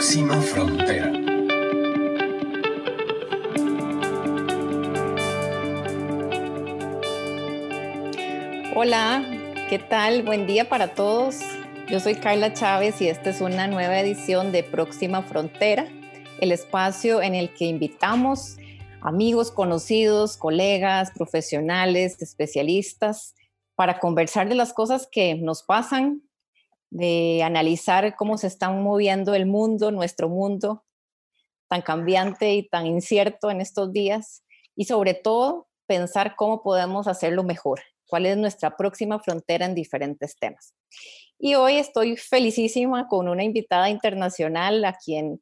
Próxima Frontera. Hola, ¿qué tal? Buen día para todos. Yo soy Carla Chávez y esta es una nueva edición de Próxima Frontera, el espacio en el que invitamos amigos, conocidos, colegas, profesionales, especialistas, para conversar de las cosas que nos pasan, de analizar cómo se está moviendo el mundo, nuestro mundo, tan cambiante y tan incierto en estos días, y sobre todo pensar cómo podemos hacerlo mejor, cuál es nuestra próxima frontera en diferentes temas. Y hoy estoy felicísima con una invitada internacional a quien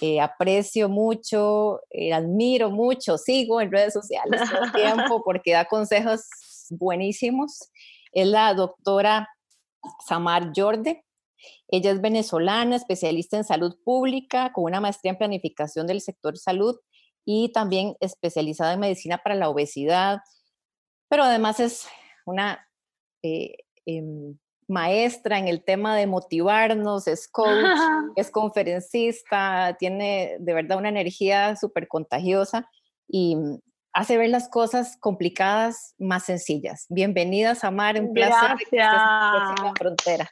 eh, aprecio mucho, eh, admiro mucho, sigo en redes sociales todo el tiempo porque da consejos buenísimos. Es la doctora Samar Jorde. Ella es venezolana, especialista en salud pública, con una maestría en planificación del sector salud y también especializada en medicina para la obesidad, pero además es una eh, em, maestra en el tema de motivarnos, es coach, es conferencista, tiene de verdad una energía súper contagiosa y hace ver las cosas complicadas más sencillas. Bienvenida, Samar, un placer Gracias. la frontera.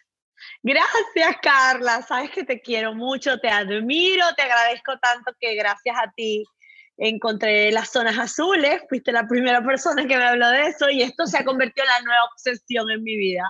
Gracias, Carla. Sabes que te quiero mucho, te admiro, te agradezco tanto que gracias a ti encontré las zonas azules, fuiste la primera persona que me habló de eso y esto se ha convertido en la nueva obsesión en mi vida.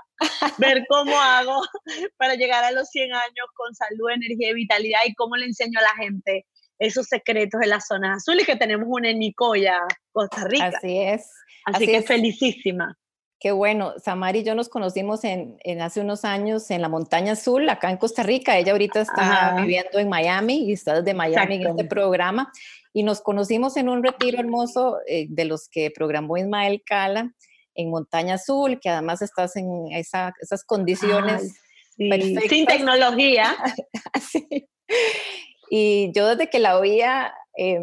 Ver cómo hago para llegar a los 100 años con salud, energía y vitalidad y cómo le enseño a la gente esos secretos de las zonas azules que tenemos una en Nicoya, Costa Rica. Así es. Así, que felicísima. Qué bueno, Samari y yo nos conocimos en, en, hace unos años en la Montaña Azul, acá en Costa Rica. Ella ahorita está viviendo en Miami y está desde Miami en este programa. Y nos conocimos en un retiro hermoso eh, de los que programó Ismael Cala en Montaña Azul, que además estás en esa, esas condiciones perfectas. Sin tecnología. sí. Y yo desde que la oía, eh,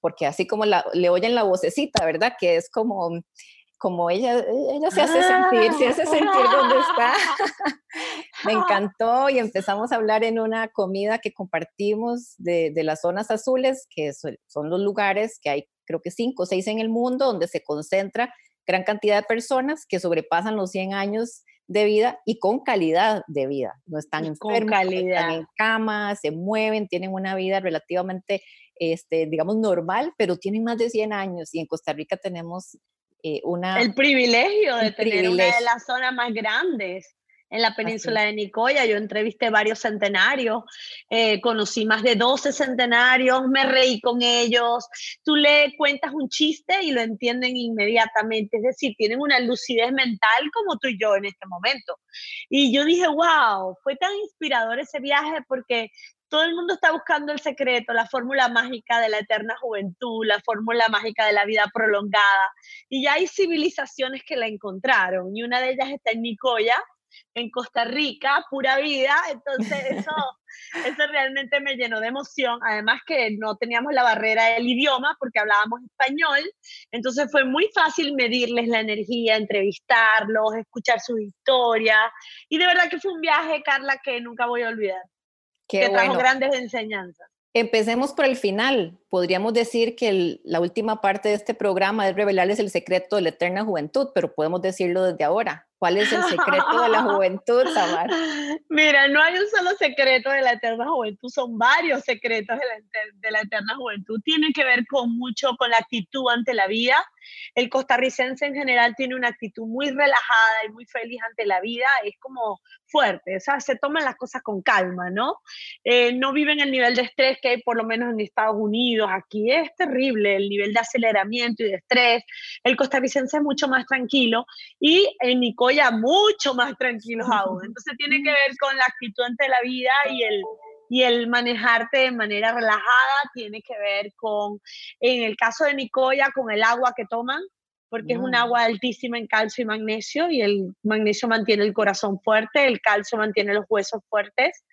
porque así como la, le oyen la vocecita, ¿verdad? Que es como, como ella, ella se hace sentir, se hace sentir donde está. Me encantó y empezamos a hablar en una comida que compartimos de, de las zonas azules, que son los lugares que hay, creo que cinco o seis en el mundo, donde se concentra gran cantidad de personas que sobrepasan los 100 años de vida y con calidad de vida. No están enfermos, están en cama, se mueven, tienen una vida relativamente, este, digamos, normal, pero tienen más de 100 años y en Costa Rica tenemos eh, una... El privilegio de tener privilegio. una de las zonas más grandes en la península de Nicoya. Yo entrevisté varios centenarios, eh, conocí más de 12 centenarios, me reí con ellos. Tú le cuentas un chiste y lo entienden inmediatamente, es decir, tienen una lucidez mental como tú y yo en este momento. Y yo dije, wow, fue tan inspirador ese viaje porque todo el mundo está buscando el secreto, la fórmula mágica de la eterna juventud, la fórmula mágica de la vida prolongada. Y ya hay civilizaciones que la encontraron. Y una de ellas está en Nicoya, en Costa Rica, pura vida. Entonces eso, eso realmente me llenó de emoción. Además que no teníamos la barrera del idioma porque hablábamos español. Entonces fue muy fácil medirles la energía, entrevistarlos, escuchar sus historias. Y de verdad que fue un viaje, Carla, que nunca voy a olvidar. Qué que bueno. trajo grandes enseñanzas. Empecemos por el final. Podríamos decir que el, la última parte de este programa es revelarles el secreto de la eterna juventud, pero podemos decirlo desde ahora. ¿Cuál es el secreto de la juventud, Samar? Mira, no hay un solo secreto de la eterna juventud, son varios secretos de la, de la, eterna juventud. Tiene que ver con mucho con la actitud ante la vida. El costarricense en general tiene una actitud muy relajada y muy feliz ante la vida, es como fuerte, o sea, se toman las cosas con calma, ¿no? Eh, no viven el nivel de estrés que hay por lo menos en Estados Unidos, aquí es terrible el nivel de aceleramiento y de estrés. El costarricense es mucho más tranquilo y en Nicoya mucho más tranquilos aún. Entonces tiene que ver con la actitud ante la vida y el, y el manejarte de manera relajada, tiene que ver con, en el caso de Nicoya, con el agua que toman, porque mm. es un agua altísima en calcio y magnesio y el magnesio mantiene el corazón fuerte, el calcio mantiene los huesos fuertes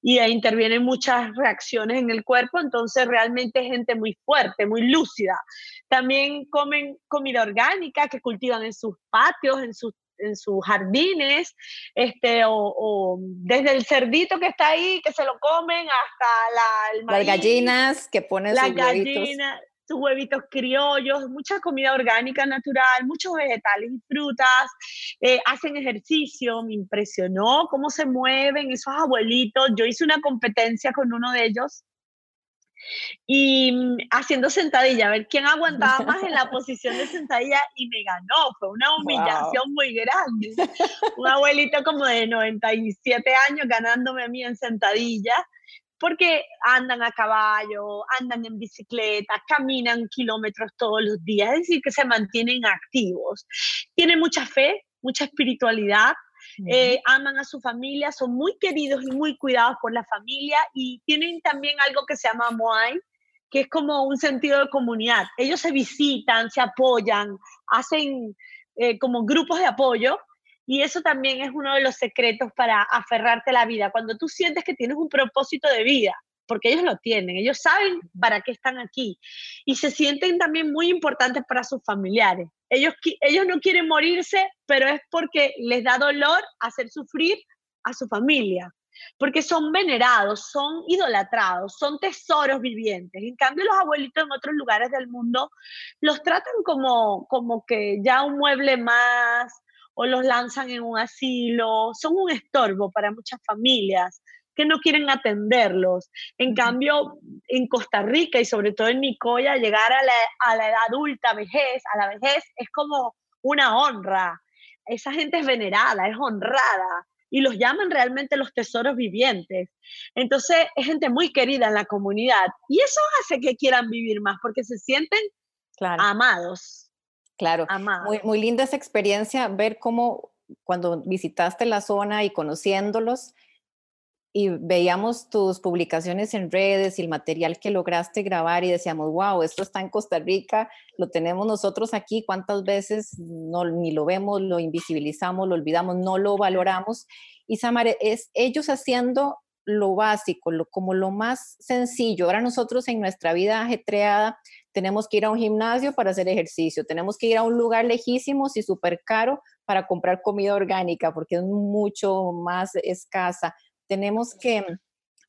y ahí intervienen muchas reacciones en el cuerpo, entonces realmente es gente muy fuerte, muy lúcida. También comen comida orgánica que cultivan en sus patios, en sus en sus jardines, este, o, desde el cerdito que está ahí, que se lo comen, hasta la, las gallinas que ponen sus gallinas, sus huevitos criollos, mucha comida orgánica natural, muchos vegetales y frutas, eh, hacen ejercicio, me impresionó cómo se mueven esos abuelitos. Yo hice una competencia con uno de ellos y mm, haciendo sentadilla, a ver quién aguantaba más en la posición de sentadilla y me ganó. Fue una humillación muy grande. Un abuelito como de 97 años ganándome a mí en sentadilla porque andan a caballo, andan en bicicleta, caminan kilómetros todos los días, es decir, que se mantienen activos. Tienen mucha fe, mucha espiritualidad, eh, aman a su familia, son muy queridos y muy cuidados por la familia y tienen también algo que se llama Moai, que es como un sentido de comunidad. Ellos se visitan, se apoyan, hacen eh, como grupos de apoyo y eso también es uno de los secretos para aferrarte a la vida. Cuando tú sientes que tienes un propósito de vida, porque ellos lo tienen, ellos saben para qué están aquí y se sienten también muy importantes para sus familiares. Ellos, ellos no quieren morirse, pero es porque les da dolor hacer sufrir a su familia, porque son venerados, son idolatrados, son tesoros vivientes. En cambio, los abuelitos en otros lugares del mundo los tratan como, como que ya un mueble más, o los lanzan en un asilo, son un estorbo para muchas familias que no quieren atenderlos. En cambio, en Costa Rica y sobre todo en Nicoya, llegar a la, a la edad adulta, vejez, a la vejez, es como una honra. Esa gente es venerada, es honrada y los llaman realmente los tesoros vivientes. Entonces, es gente muy querida en la comunidad y eso hace que quieran vivir más porque se sienten amados. Claro, muy, muy linda esa experiencia, ver cómo cuando visitaste la zona y conociéndolos y veíamos tus publicaciones en redes y el material que lograste grabar y decíamos, wow, esto está en Costa Rica, lo tenemos nosotros aquí, cuántas veces no, ni lo vemos, lo invisibilizamos, lo olvidamos, no lo valoramos. Y Samare, es ellos haciendo lo básico, lo, como lo más sencillo. Ahora nosotros en nuestra vida ajetreada tenemos que ir a un gimnasio para hacer ejercicio, tenemos que ir a un lugar lejísimo y súper caro para comprar comida orgánica porque es mucho más escasa. Tenemos que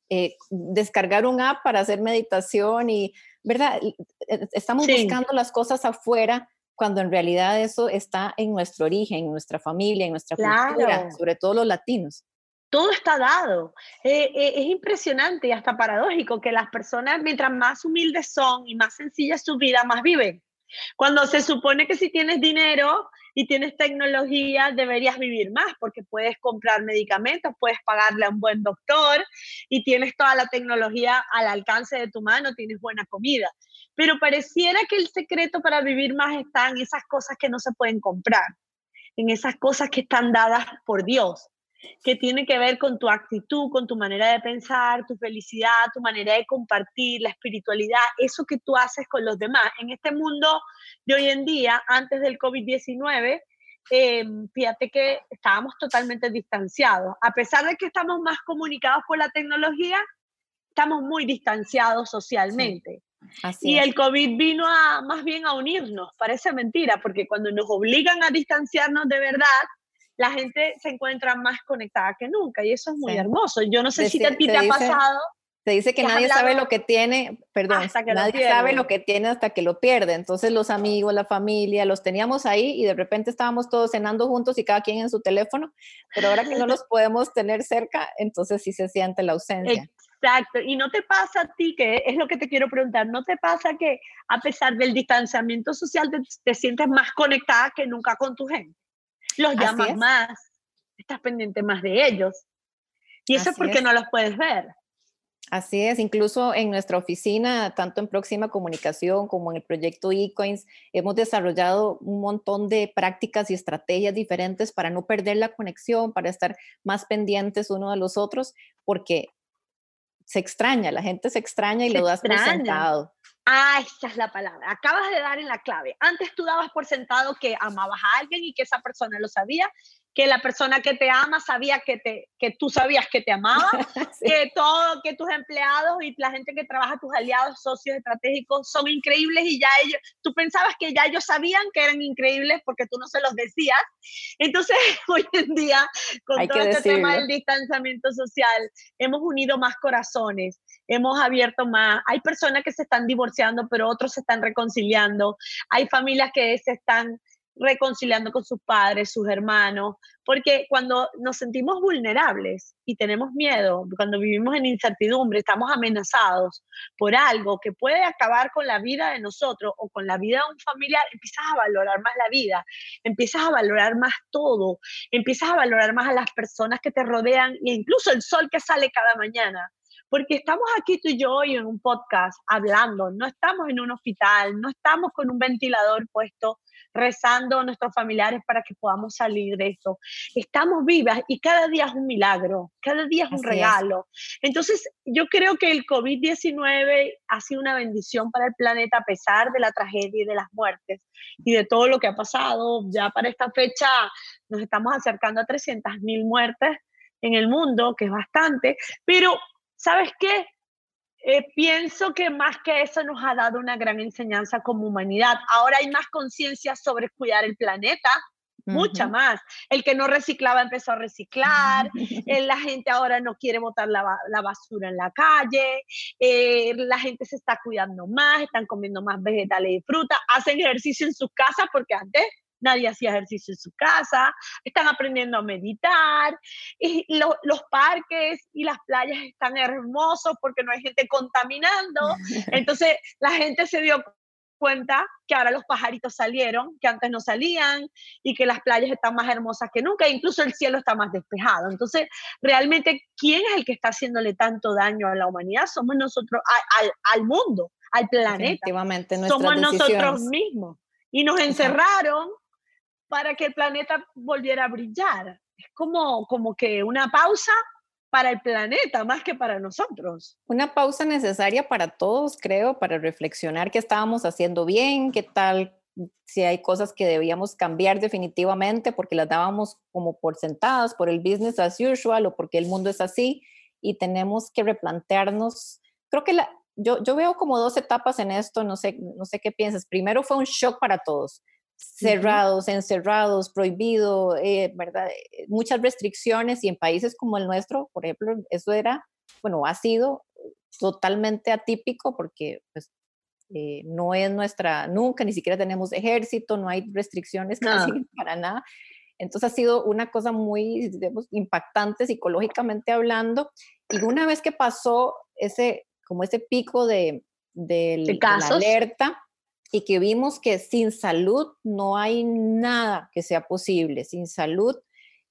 eh, descargar un app para hacer meditación y, ¿verdad? E, estamos buscando las cosas afuera cuando en realidad eso está en nuestro origen, en nuestra familia, en nuestra cultura, sobre todo los latinos todo está dado. Eh, eh, es impresionante y hasta paradójico que las personas, mientras más humildes son y más sencilla su vida, más viven. Cuando se supone que si tienes dinero y tienes tecnología, deberías vivir más porque puedes comprar medicamentos, puedes pagarle a un buen doctor y tienes toda la tecnología al alcance de tu mano, tienes buena comida. Pero pareciera que el secreto para vivir más está en esas cosas que no se pueden comprar, en esas cosas que están dadas por Dios que tiene que ver con tu actitud, con tu manera de pensar, tu felicidad, tu manera de compartir, la espiritualidad, eso que tú haces con los demás. En este mundo de hoy en día, antes del COVID-19, em, fíjate que estábamos totalmente distanciados. A pesar de que estamos más comunicados por la tecnología, estamos muy distanciados socialmente. y el COVID vino a más bien a unirnos, parece mentira, porque cuando nos obligan a distanciarnos de verdad, la gente se encuentra más conectada que nunca y eso es muy hermoso. Yo no sé si a ti te, ha pasado. Se dice que, nadie sabe lo que tiene, perdón, nadie sabe lo que tiene hasta que lo pierde. Entonces los amigos, la familia, los teníamos ahí y de repente estábamos todos cenando juntos y cada quien en su teléfono, pero ahora que no los podemos tener cerca, entonces sí se siente la ausencia. Exacto, y no te pasa a ti, que es lo que te quiero preguntar, ¿no te pasa que a pesar del distanciamiento social te sientes más conectada que nunca con tu gente? Los llamas más, estás pendiente más de ellos. Y eso es porque no los puedes ver. Así es, incluso en nuestra oficina, tanto en Próxima Comunicación como en el proyecto eCoins, hemos desarrollado un montón de prácticas y estrategias diferentes para no perder la conexión, para estar más pendientes uno de los otros, porque se extraña, la gente se extraña y lo das por sentado. Ah, esa es la palabra. Acabas de dar en la clave. Antes tú dabas por sentado que amabas a alguien y que esa persona lo sabía que la persona que te ama sabía que, te, que tú sabías que te amaba, que todo, que tus empleados y la gente que trabaja, tus aliados, socios estratégicos son increíbles y ya ellos, tú pensabas que ya ellos sabían que eran increíbles porque tú no se los decías. Entonces, hoy en día, con todo este tema del distanciamiento social, hemos unido más corazones, hemos abierto más. Hay personas que se están divorciando, pero otros se están reconciliando. Hay familias que se están reconciliando con sus padres, sus hermanos, porque cuando nos sentimos vulnerables y tenemos miedo, cuando vivimos en incertidumbre, estamos amenazados por algo que puede acabar con la vida de nosotros o con la vida de un familiar, empiezas a valorar más la vida, empiezas a valorar más todo, empiezas a valorar más a las personas que te rodean e incluso el sol que sale cada mañana porque estamos aquí tú y yo hoy en un podcast hablando, no estamos en un hospital, no estamos con un ventilador puesto rezando a nuestros familiares para que podamos salir de esto. Estamos vivas y cada día es un milagro, cada día es un regalo. Entonces, yo creo que el COVID-19 ha sido una bendición para el planeta a pesar de la tragedia y de las muertes y de todo lo que ha pasado. Ya para esta fecha nos estamos acercando a 300.000 muertes en el mundo, que es bastante, pero ¿sabes qué? Eh, pienso que más que eso nos ha dado una gran enseñanza como humanidad. Ahora hay más conciencia sobre cuidar el planeta, mucha más. El que no reciclaba empezó a reciclar, eh, la gente ahora no quiere botar la, basura en la calle, eh, la gente se está cuidando más, están comiendo más vegetales y fruta, hacen ejercicio en sus casas porque antes nadie hacía ejercicio en su casa, están aprendiendo a meditar, y los parques y las playas están hermosos porque no hay gente contaminando. Entonces la gente se dio cuenta que ahora los pajaritos salieron, que antes no salían, y que las playas están más hermosas que nunca, incluso el cielo está más despejado. Entonces, realmente, ¿quién es el que está haciéndole tanto daño a la humanidad? Somos nosotros, al, al mundo, al planeta. Somos nosotros mismos. Y nos encerraron para que el planeta volviera a brillar. Es como, como que una pausa para el planeta más que para nosotros. Una pausa necesaria para todos, creo, para reflexionar qué estábamos haciendo bien, qué tal, si hay cosas que debíamos cambiar definitivamente porque las dábamos como por sentadas, por el business as usual o porque el mundo es así y tenemos que replantearnos. Creo que la, yo, yo veo como dos etapas en esto, no sé, no sé qué piensas. Primero fue un shock para todos cerrados, encerrados, prohibido, eh, ¿verdad? Eh, muchas restricciones y en países como el nuestro, por ejemplo, eso era, bueno, ha sido totalmente atípico porque pues, eh, no es nuestra, nunca, ni siquiera tenemos ejército, no hay restricciones casi para nada. Entonces ha sido una cosa muy, digamos, impactante psicológicamente hablando. Y una vez que pasó ese, como ese pico de, de la alerta, y que vimos que sin salud no hay nada que sea posible. Sin salud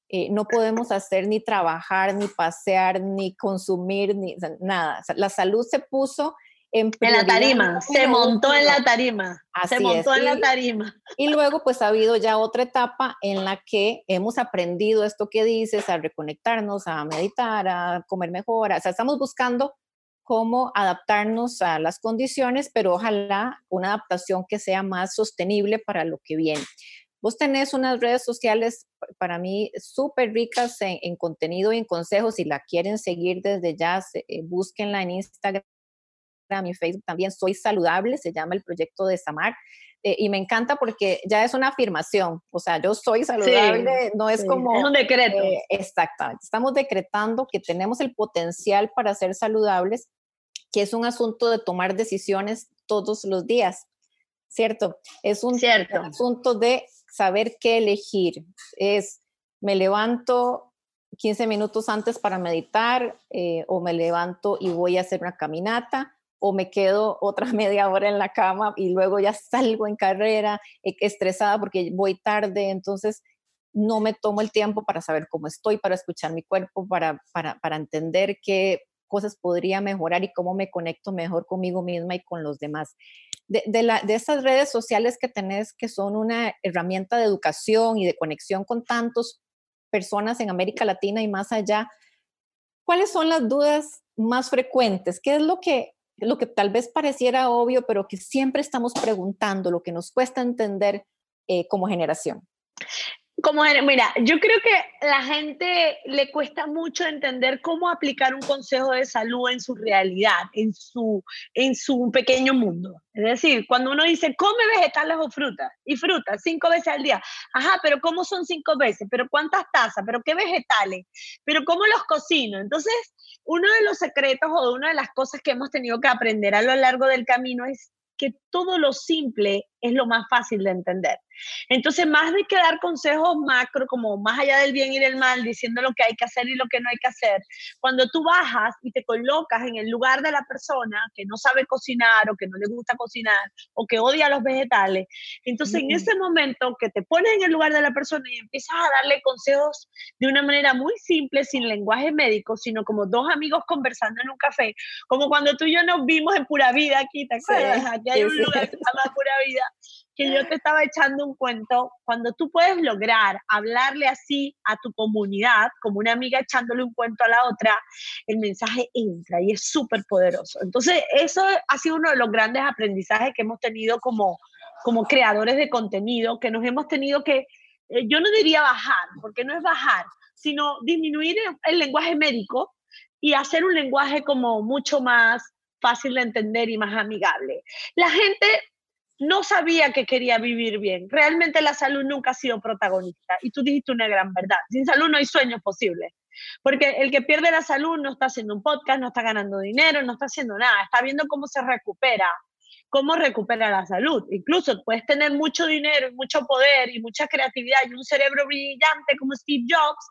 eh, no podemos hacer ni trabajar, ni pasear, ni consumir, ni nada. la salud se puso en, en la tarima, se montó en la tarima. se montó en la tarima. Y luego pues ha habido ya otra etapa en la que hemos aprendido esto que dices, a reconectarnos, a meditar, a comer mejor. O sea, estamos buscando cómo adaptarnos a las condiciones, pero ojalá una adaptación que sea más sostenible para lo que viene. Vos tenés unas redes sociales para mí súper ricas en, contenido y en consejos. Si la quieren seguir desde ya, eh, búsquenla en Instagram y Facebook también. Soy saludable, se llama el proyecto de Samar. Eh, y me encanta porque ya es una afirmación. O sea, yo soy saludable, no es como... Es un decreto. Eh, exactamente. Estamos decretando que tenemos el potencial para ser saludables que es un asunto de tomar decisiones todos los días, ¿cierto? Es un Cierto. asunto de saber qué elegir. Es, me levanto 15 minutos antes para meditar eh, o me levanto y voy a hacer una caminata o me quedo otra media hora en la cama y luego ya salgo en carrera eh, estresada porque voy tarde, entonces no me tomo el tiempo para saber cómo estoy, para escuchar mi cuerpo, para, para, para entender qué cosas podría mejorar y cómo me conecto mejor conmigo misma y con los demás. De, de, la, de estas redes sociales que tenés, que son una herramienta de educación y de conexión con tantas personas en América Latina y más allá, ¿cuáles son las dudas más frecuentes? ¿Qué es lo que, lo que tal vez pareciera obvio, pero que siempre estamos preguntando, lo que nos cuesta entender eh, como generación? Como, mira, yo creo que la gente le cuesta mucho entender cómo aplicar un consejo de salud en su realidad, en su, en su pequeño mundo. Es decir, cuando uno dice, come vegetales o frutas, y frutas cinco veces al día. Ajá, pero ¿cómo son cinco veces? ¿Pero cuántas tazas? ¿Pero qué vegetales? ¿Pero cómo los cocino? Entonces, uno de los secretos o de una de las cosas que hemos tenido que aprender a lo largo del camino es que todo lo simple es lo más fácil de entender. Entonces, más de que dar consejos macro, como más allá del bien y del mal, diciendo lo que hay que hacer y lo que no hay que hacer, cuando tú bajas y te colocas en el lugar de la persona que no sabe cocinar o que no le gusta cocinar o que odia los vegetales, entonces en ese momento que te pones en el lugar de la persona y empiezas a darle consejos de una manera muy simple, sin lenguaje médico, sino como dos amigos conversando en un café, como cuando tú y yo nos vimos en Pura Vida aquí, ¿te acuerdas? aquí hay un lugar que se llama Pura Vida que yo te estaba echando un cuento, cuando tú puedes lograr hablarle así a tu comunidad, como una amiga echándole un cuento a la otra, el mensaje entra y es súper poderoso. Entonces, eso ha sido uno de los grandes aprendizajes que hemos tenido como, como creadores de contenido, que nos hemos tenido que, eh, yo no diría bajar, porque no es bajar, sino disminuir el lenguaje médico y hacer un lenguaje como mucho más fácil de entender y más amigable. La gente no sabía que quería vivir bien. Realmente la salud nunca ha sido protagonista. Y tú dijiste una gran verdad. Sin salud no hay sueños posibles. Porque el que pierde la salud no está haciendo un podcast, no está ganando dinero, no está haciendo nada. Está viendo cómo se recupera, cómo recupera la salud. Incluso puedes tener mucho dinero, mucho poder y mucha creatividad y un cerebro brillante como Steve Jobs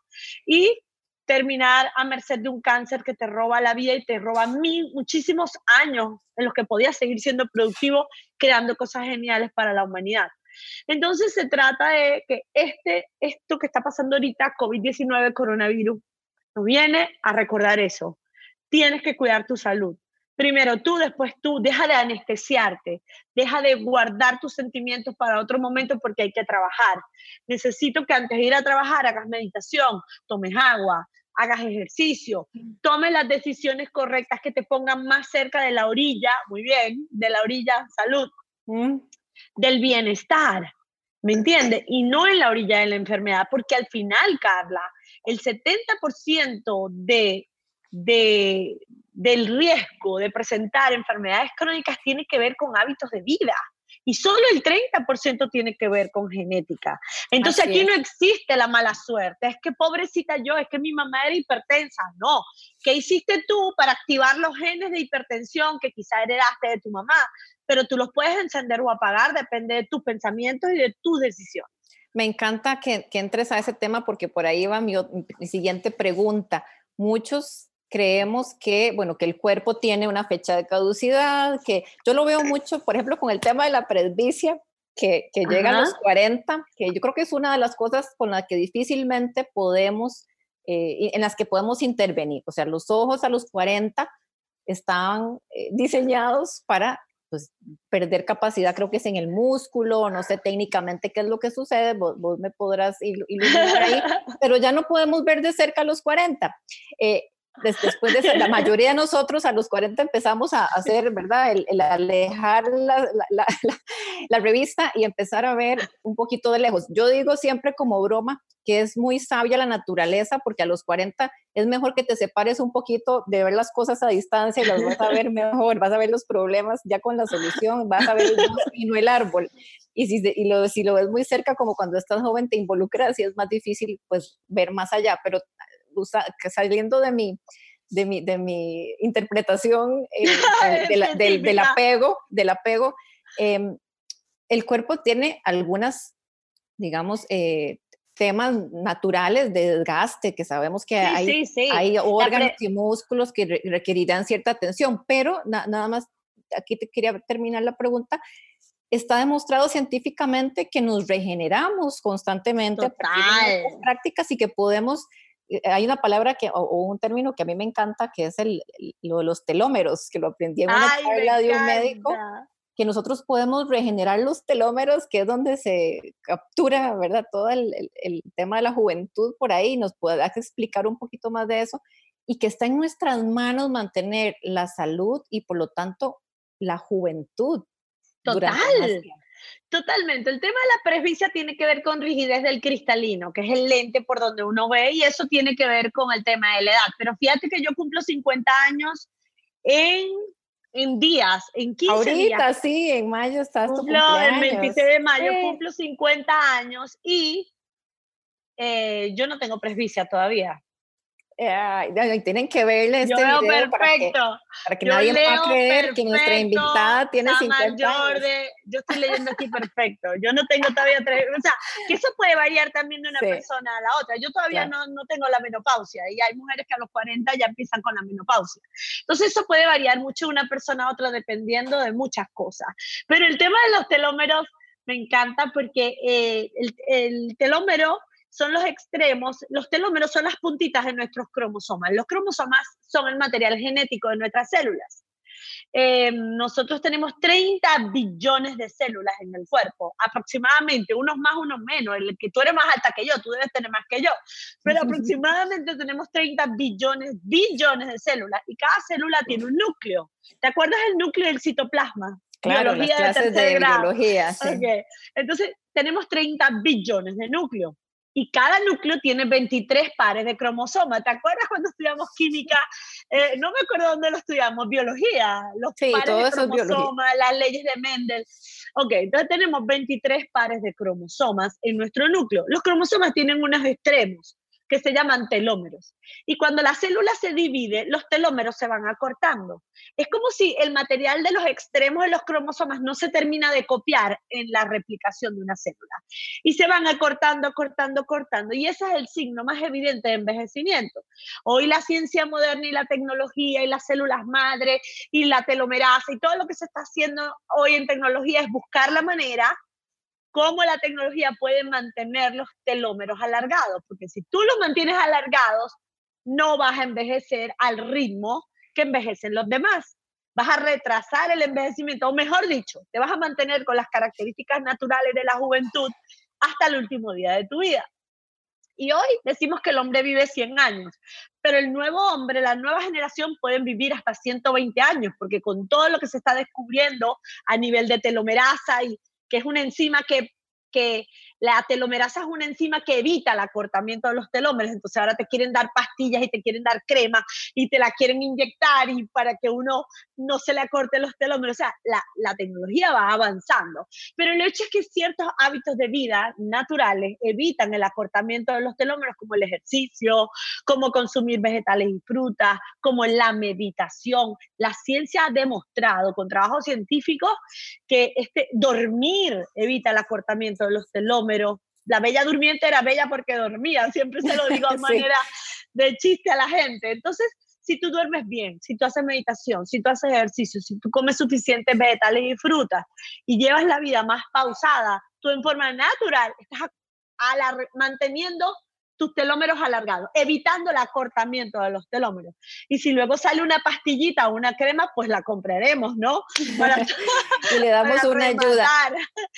y terminar a merced de un cáncer que te roba la vida y te roba mil, muchísimos años en los que podías seguir siendo productivo, creando cosas geniales para la humanidad. Entonces se trata de que este, esto que está pasando ahorita, COVID-19, coronavirus, nos viene a recordar eso. Tienes que cuidar tu salud. Primero tú, después tú, deja de anestesiarte, deja de guardar tus sentimientos para otro momento porque hay que trabajar. Necesito que antes de ir a trabajar hagas meditación, tomes agua, hagas ejercicio, tomes las decisiones correctas que te pongan más cerca de la orilla, muy bien, de la orilla salud, mm. del bienestar, ¿me entiendes? Y no en la orilla de la enfermedad, porque al final, Carla, el 70% de, de, del riesgo de presentar enfermedades crónicas tiene que ver con hábitos de vida y solo el 30% tiene que ver con genética. Entonces aquí no existe la mala suerte, es que pobrecita yo, es que mi mamá era hipertensa, no. ¿Qué hiciste tú para activar los genes de hipertensión que quizá heredaste de tu mamá? Pero tú los puedes encender o apagar, depende de tus pensamientos y de tus decisiones. Me encanta que, entres a ese tema porque por ahí va mi siguiente pregunta. Muchos creemos que, bueno, que el cuerpo tiene una fecha de caducidad, que yo lo veo mucho, por ejemplo, con el tema de la presbicia, que, que llega a los 40, que yo creo que es una de las cosas con las que difícilmente podemos, eh, en las que podemos intervenir. O sea, los ojos a los 40 están eh, diseñados para pues, perder capacidad, creo que es en el músculo, no sé técnicamente qué es lo que sucede, vos, me podrás iluminar ahí, pero ya no podemos ver de cerca a los 40. Eh, después de la mayoría de nosotros a los 40 empezamos a hacer, ¿verdad? El, alejar la, la, la, revista y empezar a ver un poquito de lejos. Yo digo siempre como broma que es muy sabia la naturaleza porque a los 40 es mejor que te separes un poquito de ver las cosas a distancia y las vas a ver mejor, vas a ver los problemas ya con la solución, vas a ver el y no el árbol. Y, si, y lo, si lo ves muy cerca, como cuando estás joven te involucras y es más difícil pues ver más allá, pero saliendo de mi, de mi, de mi interpretación eh, del, apego, del apego em, el cuerpo tiene algunas, digamos, eh, temas naturales de desgaste, que sabemos que hay, hay órganos y músculos que requerirán cierta atención, pero nada más, aquí te quería terminar la pregunta, está demostrado científicamente que nos regeneramos constantemente Total. prácticas y que podemos eh, hay una palabra que, o, un término que a mí me encanta, que es el, lo de los telómeros, que lo aprendí en una charla de un médico, que nosotros podemos regenerar los telómeros, que es donde se captura, ¿verdad? Todo el, el, tema de la juventud por ahí, nos puedas explicar un poquito más de eso, y que está en nuestras manos mantener la salud y por lo tanto la juventud. Total. Totalmente. El tema de la presbicia tiene que ver con rigidez del cristalino, que es el lente por donde uno ve, y eso tiene que ver con el tema de la edad. Pero fíjate que yo cumplo 50 años en, en días, en 15 Ahorita, días. Ahorita sí, en mayo estás cumplo, El 26 de mayo cumplo 50 años y eh, yo no tengo presbicia todavía. Eh, tienen que verle este video perfecto. para que, nadie pueda creer que nuestra invitada tiene 50 años. yo estoy leyendo aquí perfecto. Yo no tengo todavía tres, o sea, que eso puede variar también de una persona a la otra. Yo todavía no, no tengo la menopausia y hay mujeres que a los 40 ya empiezan con la menopausia. Entonces eso puede variar mucho de una persona a otra dependiendo de muchas cosas. Pero el tema de los telómeros me encanta porque eh, el, el telómero son los extremos, los telómeros son las puntitas de nuestros cromosomas. Los cromosomas son el material genético de nuestras células. Eh, nosotros tenemos 30 billones de células en el cuerpo, aproximadamente, unos más, unos menos. El que tú eres más alta que yo, tú debes tener más que yo, pero aproximadamente tenemos 30 billones, billones de células y cada célula tiene un núcleo. ¿Te acuerdas del núcleo del citoplasma? Claro, biología las clases de, de biología. Sí. Okay. Entonces, tenemos 30 billones de núcleos y cada núcleo tiene 23 pares de cromosomas. ¿Te acuerdas cuando estudiamos química? Eh, no me acuerdo dónde lo estudiamos, biología, los sí, pares de cromosomas, las leyes de Mendel. Ok, entonces tenemos 23 pares de cromosomas en nuestro núcleo. Los cromosomas tienen unos extremos que se llaman telómeros. Y cuando la célula se divide, los telómeros se van acortando. Es como si el material de los extremos de los cromosomas no se termina de copiar en la replicación de una célula. Y se van acortando, acortando, cortando. Y ese es el signo más evidente de envejecimiento. Hoy la ciencia moderna y la tecnología y las células madre y la telomerasa y todo lo que se está haciendo hoy en tecnología es buscar la manera cómo la tecnología puede mantener los telómeros alargados, porque si tú los mantienes alargados, no vas a envejecer al ritmo que envejecen los demás. Vas a retrasar el envejecimiento, o mejor dicho, te vas a mantener con las características naturales de la juventud hasta el último día de tu vida. Y hoy decimos que el hombre vive 100 años, pero el nuevo hombre, la nueva generación pueden vivir hasta 120 años, porque con todo lo que se está descubriendo a nivel de telomerasa y que es una enzima que, que la telomerasa es una enzima que evita el acortamiento de los telómeros, entonces ahora te quieren dar pastillas y te quieren dar crema y te la quieren inyectar y para que uno no se le acorte los telómeros, o sea, la, la tecnología va avanzando, pero el hecho es que ciertos hábitos de vida naturales evitan el acortamiento de los telómeros, como el ejercicio, como consumir vegetales y frutas, como la meditación. La ciencia ha demostrado con trabajos científicos que este, dormir evita el acortamiento de los telómeros, la bella durmiente era bella porque dormía, siempre se lo digo de manera de chiste a la gente. Entonces, si tú duermes bien, si tú haces meditación, si tú haces ejercicio, si tú comes suficientes vegetales y frutas y llevas la vida más pausada, tú en forma natural estás manteniendo tus telómeros alargados, evitando el acortamiento de los telómeros. Y si luego sale una pastillita o una crema, pues la compraremos, ¿no? y le damos una ayuda.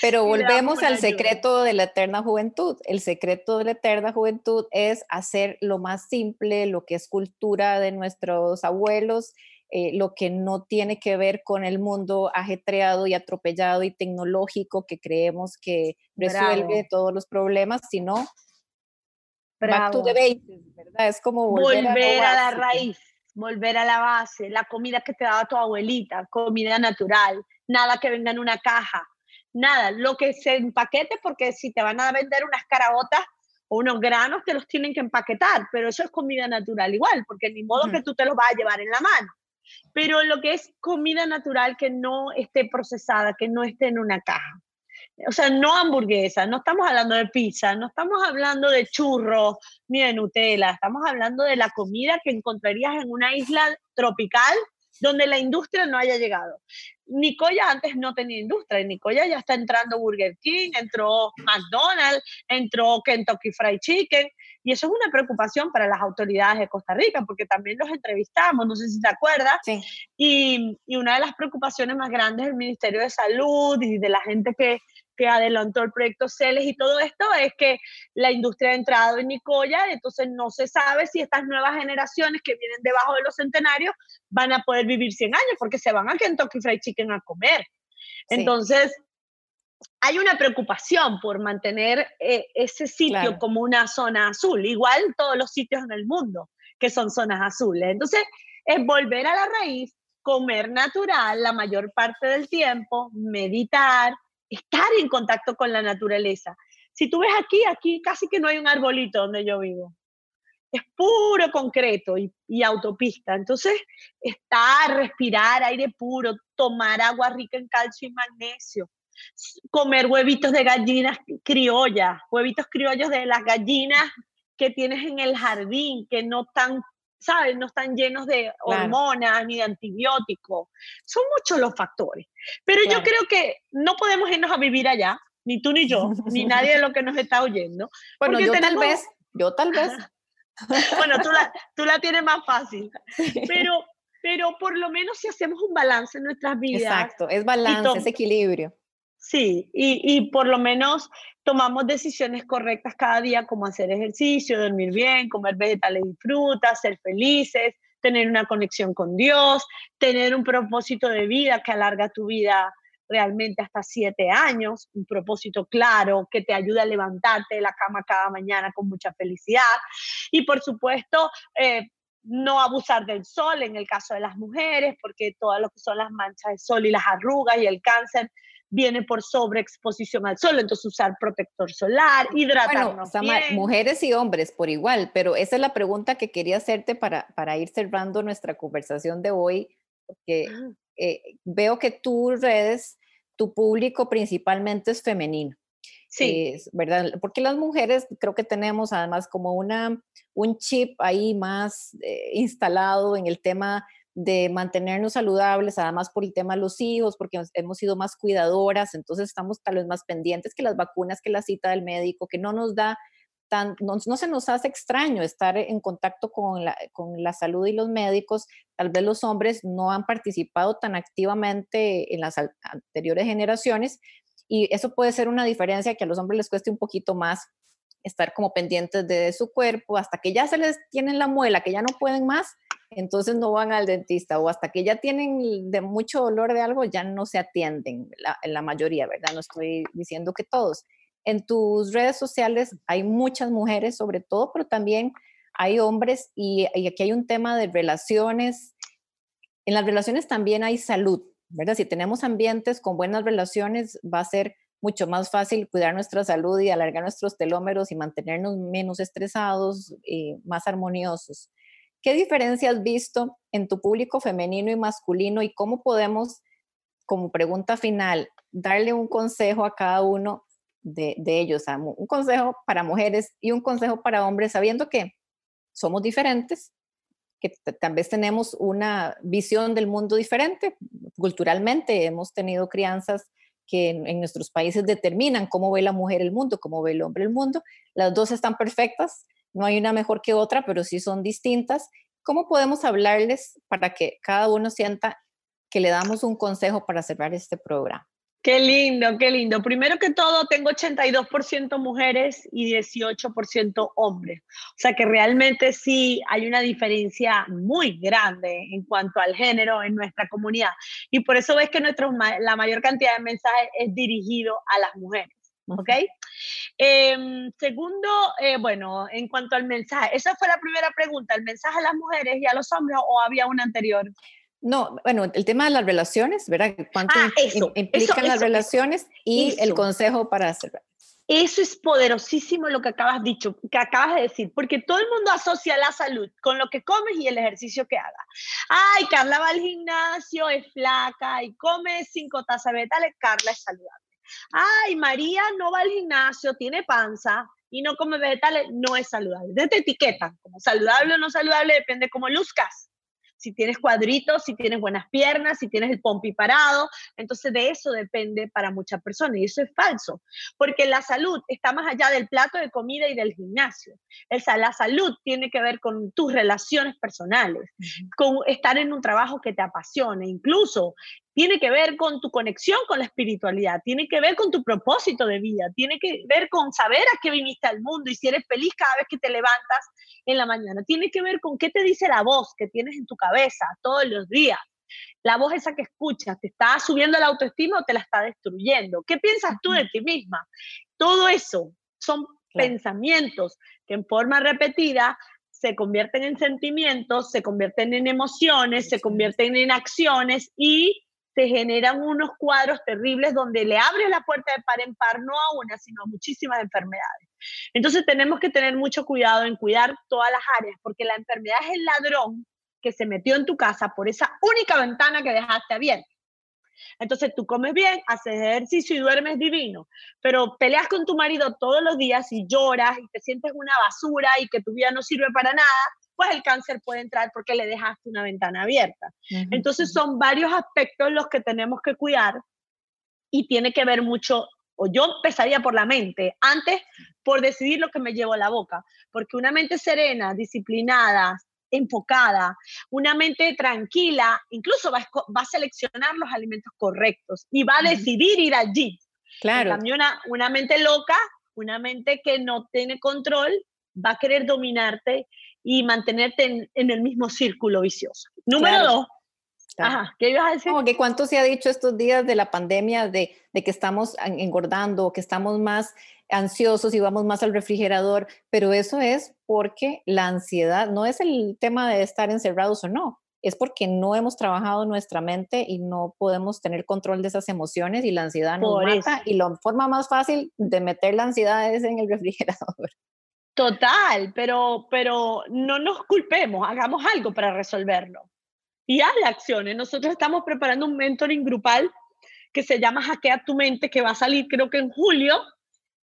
Pero volvemos al secreto de la eterna juventud. El secreto de la eterna juventud es hacer lo más simple, lo que es cultura de nuestros abuelos, eh, lo que no tiene que ver con el mundo ajetreado y atropellado y tecnológico que creemos que resuelve todos los problemas, sino back to the ¿verdad? Es como volver, a, la raíz, volver a la base, la comida que te daba tu abuelita, comida natural, nada que venga en una caja, nada, lo que se empaquete, porque si te van a vender unas carabotas o unos granos, te los tienen que empaquetar, pero eso es comida natural igual, porque ni modo que tú te los vas a llevar en la mano. Pero lo que es comida natural que no esté procesada, que no esté en una caja o sea, no hamburguesa, no estamos hablando de pizza, no estamos hablando de churros ni de Nutella, estamos hablando de la comida que encontrarías en una isla tropical donde la industria no haya llegado. Nicoya antes no tenía industria, en Nicoya ya está entrando Burger King, entró McDonald's, entró Kentucky Fried Chicken, y eso es una preocupación para las autoridades de Costa Rica, porque también los entrevistamos, no sé si te acuerdas, y, y, una de las preocupaciones más grandes del Ministerio de Salud y de la gente que, que adelantó el proyecto CELES y todo esto es que la industria ha entrado en Nicoya, entonces no se sabe si estas nuevas generaciones que vienen debajo de los centenarios van a poder vivir 100 años, porque se van a Kentucky Fried Chicken a comer. Entonces, hay una preocupación por mantener eh, ese sitio como una zona azul, igual todos los sitios en el mundo que son zonas azules. Entonces, es volver a la raíz, comer natural la mayor parte del tiempo, meditar, estar en contacto con la naturaleza. Si tú ves aquí, aquí casi que no hay un arbolito donde yo vivo. Es puro concreto y, y autopista. Entonces, estar, respirar aire puro, tomar agua rica en calcio y magnesio, comer huevitos de gallinas criollas, huevitos criollos de las gallinas que tienes en el jardín, que no están, ¿sabes? No están llenos de hormonas ni de antibióticos. Son muchos los factores. Pero yo creo que no podemos irnos a vivir allá, ni tú ni yo, ni nadie de los que nos está oyendo. Bueno, yo tal vez, yo tal vez. bueno, tú la, tú la tienes más fácil. Pero, pero por lo menos si hacemos un balance en nuestras vidas. Exacto, es balance, es equilibrio. Sí, y, y, por lo menos tomamos decisiones correctas cada día, como hacer ejercicio, dormir bien, comer vegetales y frutas, ser felices, tener una conexión con Dios, tener un propósito de vida que alarga tu vida realmente hasta siete años, un propósito claro que te ayuda a levantarte de la cama cada mañana con mucha felicidad. Y por supuesto, eh, no abusar del sol en el caso de las mujeres, porque todo lo que son las manchas de sol y las arrugas y el cáncer viene por sobreexposición al sol, entonces usar protector solar, hidratarnos bueno, mujeres y hombres por igual, pero esa es la pregunta que quería hacerte para, para ir cerrando nuestra conversación de hoy, porque eh, veo que tus redes, tu público principalmente es femenino. Sí. ¿Verdad? Porque las mujeres creo que tenemos además como una, un chip ahí más eh, instalado en el tema de mantenernos saludables, además por el tema de los hijos, porque hemos sido más cuidadoras, entonces estamos tal vez más pendientes que las vacunas, que la cita del médico, que no nos da tan, no, se nos hace extraño estar en contacto con la, con la salud y los médicos, tal vez los hombres no han participado tan activamente en las anteriores generaciones y eso puede ser una diferencia que a los hombres les cueste un poquito más estar como pendientes de su cuerpo hasta que ya se les tienen la muela, que ya no pueden más, entonces no van al dentista o hasta que ya tienen de mucho dolor de algo, ya no se atienden, la, mayoría, ¿verdad? No estoy diciendo que todos. En tus redes sociales hay muchas mujeres sobre todo, pero también hay hombres y, y aquí hay un tema de relaciones. En las relaciones también hay salud, ¿verdad? Si tenemos ambientes con buenas relaciones, va a ser mucho más fácil cuidar nuestra salud y alargar nuestros telómeros y mantenernos menos estresados y más armoniosos. ¿Qué diferencia has visto en tu público femenino y masculino y cómo podemos, como pregunta final, darle un consejo a cada uno de, ellos? Un consejo para mujeres y un consejo para hombres, sabiendo que somos diferentes, que tal vez tenemos una visión del mundo diferente. Culturalmente hemos tenido crianzas que en, nuestros países determinan cómo ve la mujer el mundo, cómo ve el hombre el mundo. Las dos están perfectas, no hay una mejor que otra, pero sí son distintas. ¿Cómo podemos hablarles para que cada uno sienta que le damos un consejo para cerrar este programa? Qué lindo, qué lindo. Primero que todo, tengo 82% mujeres y 18% hombres. O sea que realmente sí hay una diferencia muy grande en cuanto al género en nuestra comunidad. Y por eso ves que nuestro, la mayor cantidad de mensajes es dirigido a las mujeres. ¿Ok? Em, segundo, eh, bueno, en cuanto al mensaje, esa fue la primera pregunta, ¿el mensaje a las mujeres y a los hombres o había una anterior? No, bueno, el tema de las relaciones, ¿verdad? ¿Cuánto ah, implican las relaciones y el consejo para hacer? Eso es poderosísimo lo que acabas dicho, que acabas de decir, porque todo el mundo asocia la salud con lo que comes y el ejercicio que hagas. Ay, Carla va al gimnasio, es flaca y come cinco tazas de vegetales, Carla es saludable ay, María no va al gimnasio, tiene panza y no come vegetales, no es saludable. De te etiqueta, como saludable o no saludable, depende cómo luzcas si tienes cuadritos, si tienes buenas piernas, si tienes el pompi parado. Entonces de eso depende para muchas personas y eso es falso, porque la salud está más allá del plato de comida y del gimnasio. Esa, la salud tiene que ver con tus relaciones personales, con estar en un trabajo que te apasione, incluso tiene que ver con tu conexión con la espiritualidad, tiene que ver con tu propósito de vida, tiene que ver con saber a qué viniste al mundo y si eres feliz cada vez que te levantas en la mañana, tiene que ver con qué te dice la voz que tienes en tu cabeza todos los días. La voz esa que escuchas, ¿te está subiendo la autoestima o te la está destruyendo? ¿Qué piensas tú de ti misma? Todo eso son pensamientos que en forma repetida se convierten en sentimientos, se convierten en emociones, se convierten en acciones y se generan unos cuadros terribles donde le abres la puerta de par en par, no a una, sino a muchísimas enfermedades. Entonces tenemos que tener mucho cuidado en cuidar todas las áreas, porque la enfermedad es el ladrón que se metió en tu casa por esa única ventana que dejaste abierta. Entonces tú comes bien, haces ejercicio y duermes divino, pero peleas con tu marido todos los días y lloras y te sientes una basura y que tu vida no sirve para nada, pues el cáncer puede entrar porque le dejaste una ventana abierta. Entonces son varios aspectos los que tenemos que cuidar y tiene que ver mucho, o yo empezaría por la mente, antes por decidir lo que me llevo a la boca, porque una mente serena, disciplinada, enfocada, una mente tranquila, incluso va a, seleccionar los alimentos correctos y va a decidir ir allí. Claro. En cambio, una, una mente loca, una mente que no tiene control, va a querer dominarte y mantenerte en, el mismo círculo vicioso. Número dos. Ajá, ¿qué ibas a decir? Como que cuánto se ha dicho estos días de la pandemia de, de que estamos engordando, que estamos más ansiosos y vamos más al refrigerador, pero eso es porque la ansiedad no es el tema de estar encerrados o no, es porque no hemos trabajado nuestra mente y no podemos tener control de esas emociones y la ansiedad nos mata y la forma más fácil de meter la ansiedad es en el refrigerador. Total, pero, pero no nos culpemos, hagamos algo para resolverlo. Y haz acciones. Nosotros estamos preparando un mentoring grupal que se llama Hackea tu mente, que va a salir creo que en julio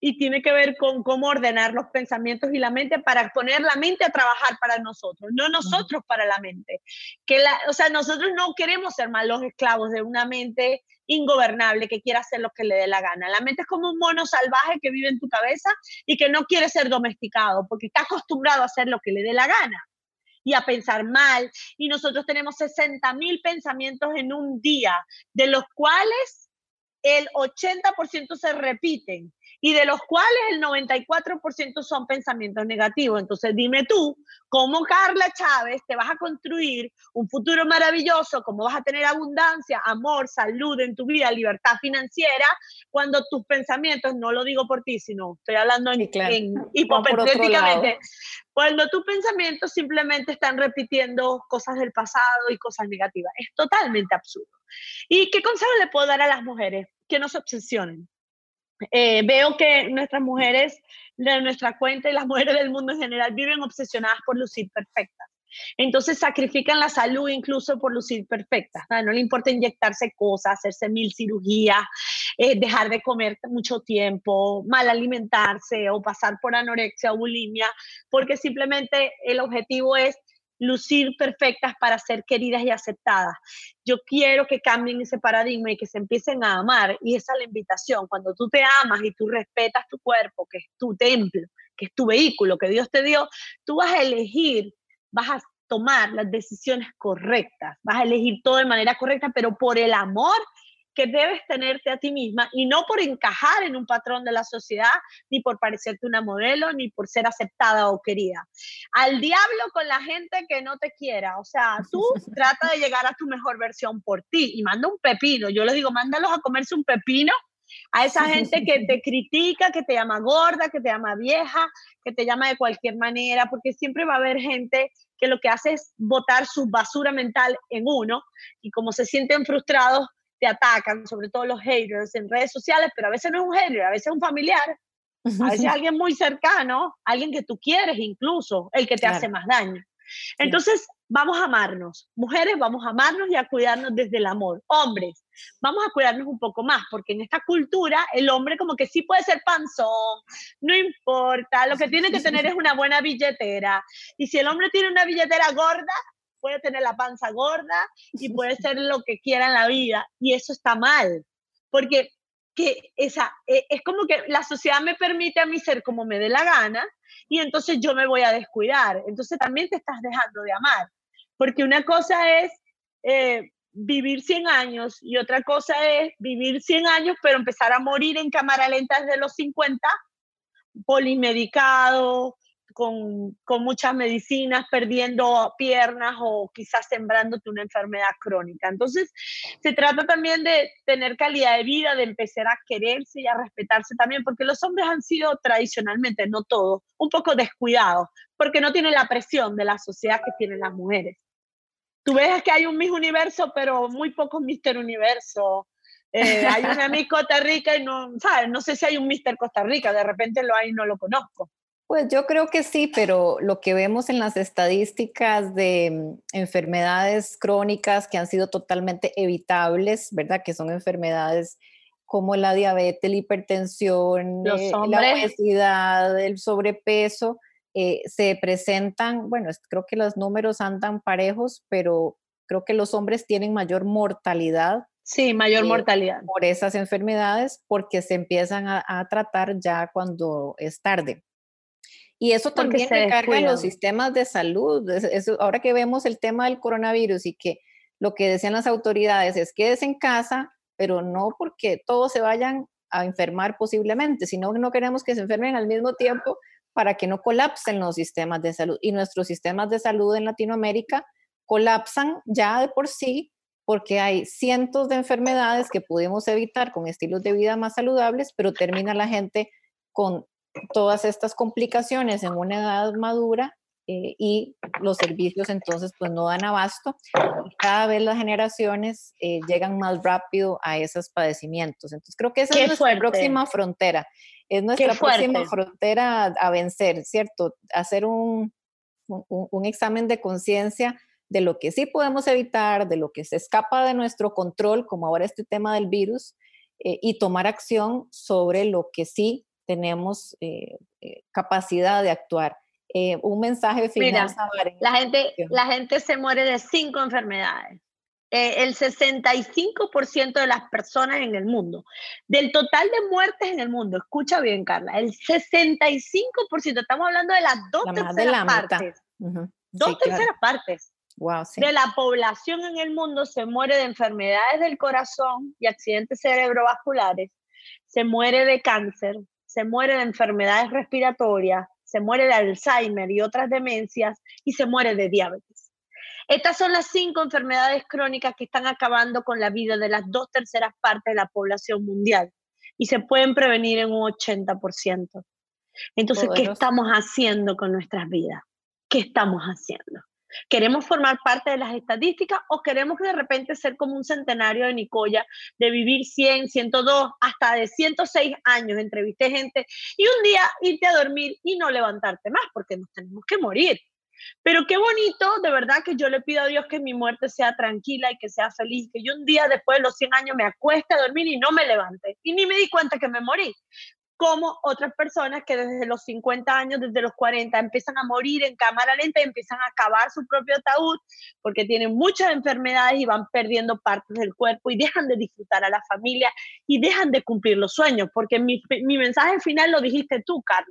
y tiene que ver con cómo ordenar los pensamientos y la mente para poner la mente a trabajar para nosotros, no nosotros para la mente. Que la, o sea, nosotros no queremos ser malos esclavos de una mente ingobernable que quiera hacer lo que le dé la gana. La mente es como un mono salvaje que vive en tu cabeza y que no quiere ser domesticado porque está acostumbrado a hacer lo que le dé la gana y a pensar mal. Y nosotros tenemos 60 mil pensamientos en un día, de los cuales el 80% se repiten y de los cuales el 94% son pensamientos negativos. Entonces dime tú, ¿cómo Carla Chávez te vas a construir un futuro maravilloso? ¿Cómo vas a tener abundancia, amor, salud en tu vida, libertad financiera, cuando tus pensamientos, no lo digo por ti, sino estoy hablando en, hipotéticamente, cuando tus pensamientos simplemente están repitiendo cosas del pasado y cosas negativas. Es totalmente absurdo. ¿Y qué consejo le puedo dar a las mujeres? Que no se obsesionen eh, veo que nuestras mujeres de nuestra cuenta y las mujeres del mundo en general viven obsesionadas por lucir perfectas. Entonces sacrifican la salud incluso por lucir perfectas. No, le importa inyectarse cosas, hacerse mil cirugías, eh, dejar de comer mucho tiempo, mal alimentarse o pasar por anorexia o bulimia, porque simplemente el objetivo es lucir perfectas para ser queridas y aceptadas. Yo quiero que cambien ese paradigma y que se empiecen a amar. Y esa es la invitación. Cuando tú te amas y tú respetas tu cuerpo, que es tu templo, que es tu vehículo que Dios te dio, tú vas a elegir, vas a tomar las decisiones correctas, vas a elegir todo de manera correcta, pero por el amor que debes tenerte a ti misma y no por encajar en un patrón de la sociedad, ni por parecerte una modelo, ni por ser aceptada o querida. Al diablo con la gente que no te quiera, o sea, tú trata de llegar a tu mejor versión por ti y manda un pepino. Yo les digo, mándalos a comerse un pepino a esa gente que te critica, que te llama gorda, que te llama vieja, que te llama de cualquier manera, porque siempre va a haber gente que lo que hace es botar su basura mental en uno y como se sienten frustrados, te atacan, sobre todo los haters en redes sociales, pero a veces no es un hater, a veces es un familiar, a veces alguien muy cercano, alguien que tú quieres incluso, el que te hace más daño. Entonces, vamos a amarnos. Mujeres, vamos a amarnos y a cuidarnos desde el amor. Hombres, vamos a cuidarnos un poco más, porque en esta cultura el hombre como que sí puede ser panzón, no importa, lo que tiene que tener es una buena billetera. Y si el hombre tiene una billetera gorda, puede tener la panza gorda y puede ser lo que quiera en la vida. Y eso está mal, porque que esa, e, es como que la sociedad me permite a mí ser como me dé la gana y entonces yo me voy a descuidar. Entonces también te estás dejando de amar, porque una cosa es eh, vivir 100 años y otra cosa es vivir 100 años pero empezar a morir en cámara lenta desde los 50, polimedicado, con, con, muchas medicinas, perdiendo piernas o quizás sembrándote una enfermedad crónica. Entonces, se trata también de tener calidad de vida, de empezar a quererse y a respetarse también, porque los hombres han sido tradicionalmente, no todos, un poco descuidados, porque no tienen la presión de la sociedad que tienen las mujeres. Tú ves que hay un Miss Universo, pero muy pocos Mister Universo. Eh, hay una Miss Costa Rica y no, ¿sabes? No sé si hay un Mister Costa Rica, de repente lo hay y no lo conozco. Pues yo creo que sí, pero lo que vemos en las estadísticas de mm, enfermedades crónicas que han sido totalmente evitables, ¿verdad? Que son enfermedades como la diabetes, la hipertensión, eh, la obesidad, el sobrepeso, eh, se presentan, bueno, creo que los números andan parejos, pero creo que los hombres tienen mayor mortalidad. Sí, mayor eh, mortalidad. Por esas enfermedades, porque se empiezan a, a tratar ya cuando es tarde. Y eso también recarga en los sistemas de salud. ahora que vemos el tema del coronavirus y que lo que decían las autoridades es quédese en casa, pero no porque todos se vayan a enfermar posiblemente, sino que no queremos que se enfermen al mismo tiempo para que no colapsen los sistemas de salud. Y nuestros sistemas de salud en Latinoamérica colapsan ya de por sí porque hay cientos de enfermedades que pudimos evitar con estilos de vida más saludables, pero termina la gente con todas estas complicaciones en una edad madura eh, y los servicios entonces pues no dan abasto cada vez las generaciones eh, llegan más rápido a esos padecimientos. Entonces creo que esa es nuestra próxima frontera, es nuestra próxima frontera a vencer, ¿cierto? Hacer un, un, examen de conciencia de lo que sí podemos evitar, de lo que se escapa de nuestro control, como ahora este tema del virus, eh, y tomar acción sobre lo que sí tenemos eh, eh, capacidad de actuar. Eh, un mensaje final. la, gente, la gente se muere de cinco enfermedades. el 65% de las personas en el mundo, del total de muertes en el mundo, escucha bien Carla, el 65%, estamos hablando de las dos terceras partes, dos terceras partes de la población en el mundo se muere de enfermedades del corazón y accidentes cerebrovasculares, se muere de cáncer, se muere de enfermedades respiratorias, se muere de Alzheimer y otras demencias y se muere de diabetes. Estas son las cinco enfermedades crónicas que están acabando con la vida de las dos terceras partes de la población mundial y se pueden prevenir en un 80%. Entonces, ¿qué estamos haciendo con nuestras vidas? ¿Qué estamos haciendo? ¿Queremos formar parte de las estadísticas o queremos de repente ser como un centenario de Nicoya, de vivir 100, 102, hasta de 106 años? Entrevisté gente y un día irte a dormir y no levantarte más porque nos tenemos que morir. Pero qué bonito, de verdad que yo le pido a Dios que mi muerte sea tranquila y que sea feliz, que yo un día después de los 100 años me acueste a dormir y no me levante y ni me di cuenta que me morí como otras personas que desde los 50 años, desde los 40, empiezan a morir en cámara lenta y empiezan a acabar su propio ataúd porque tienen muchas enfermedades y van perdiendo partes del cuerpo y dejan de disfrutar a la familia y dejan de cumplir los sueños, porque mi, mi mensaje final lo dijiste tú, Carla.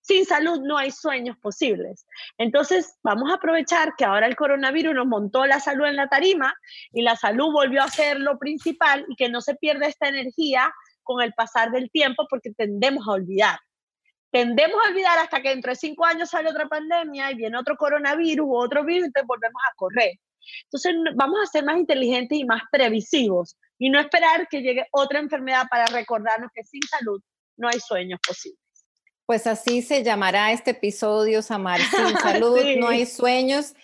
Sin salud no hay sueños posibles. Entonces, vamos a aprovechar que ahora el coronavirus nos montó la salud en la tarima y la salud volvió a ser lo principal y que no se pierda esta energía con el pasar del tiempo porque tendemos a olvidar. Tendemos a olvidar hasta que dentro de cinco años sale otra pandemia y viene otro coronavirus u otro virus, entonces volvemos a correr. Entonces vamos a ser más inteligentes y más previsivos y no esperar que llegue otra enfermedad para recordarnos que sin salud no hay sueños posibles. Pues así se llamará este episodio, Samar. Sin salud no hay sueños.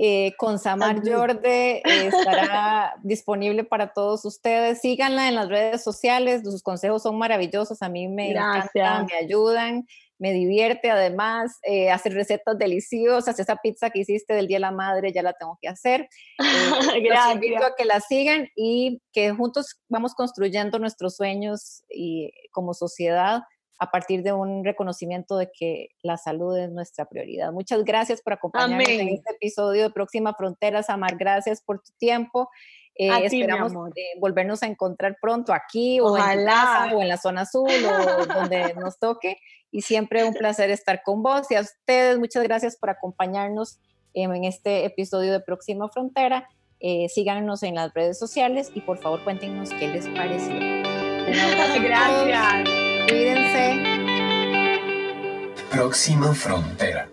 Eh, con Samar Jorde eh, estará disponible para todos ustedes. Síganla en las redes sociales, sus consejos son maravillosos, a mí me encantan, me ayudan, me divierte. Además, eh, hacer recetas deliciosas, esa pizza que hiciste del Día de la Madre ya la tengo que hacer. Los invito a que la sigan y que juntos vamos construyendo nuestros sueños y como sociedad a partir de un reconocimiento de que la salud es nuestra prioridad. Muchas gracias por acompañarnos en este episodio de Próxima Frontera, Samar. Gracias por tu tiempo. Eh, esperamos eh, volvernos a encontrar pronto aquí o en, casa, o en la zona azul o donde nos toque. Y siempre un placer estar con vos y a ustedes. Muchas gracias por acompañarnos en este episodio de Próxima Frontera. Eh, síganos en las redes sociales y por favor cuéntenos qué les pareció. Gracias. Cuídense. Próxima Frontera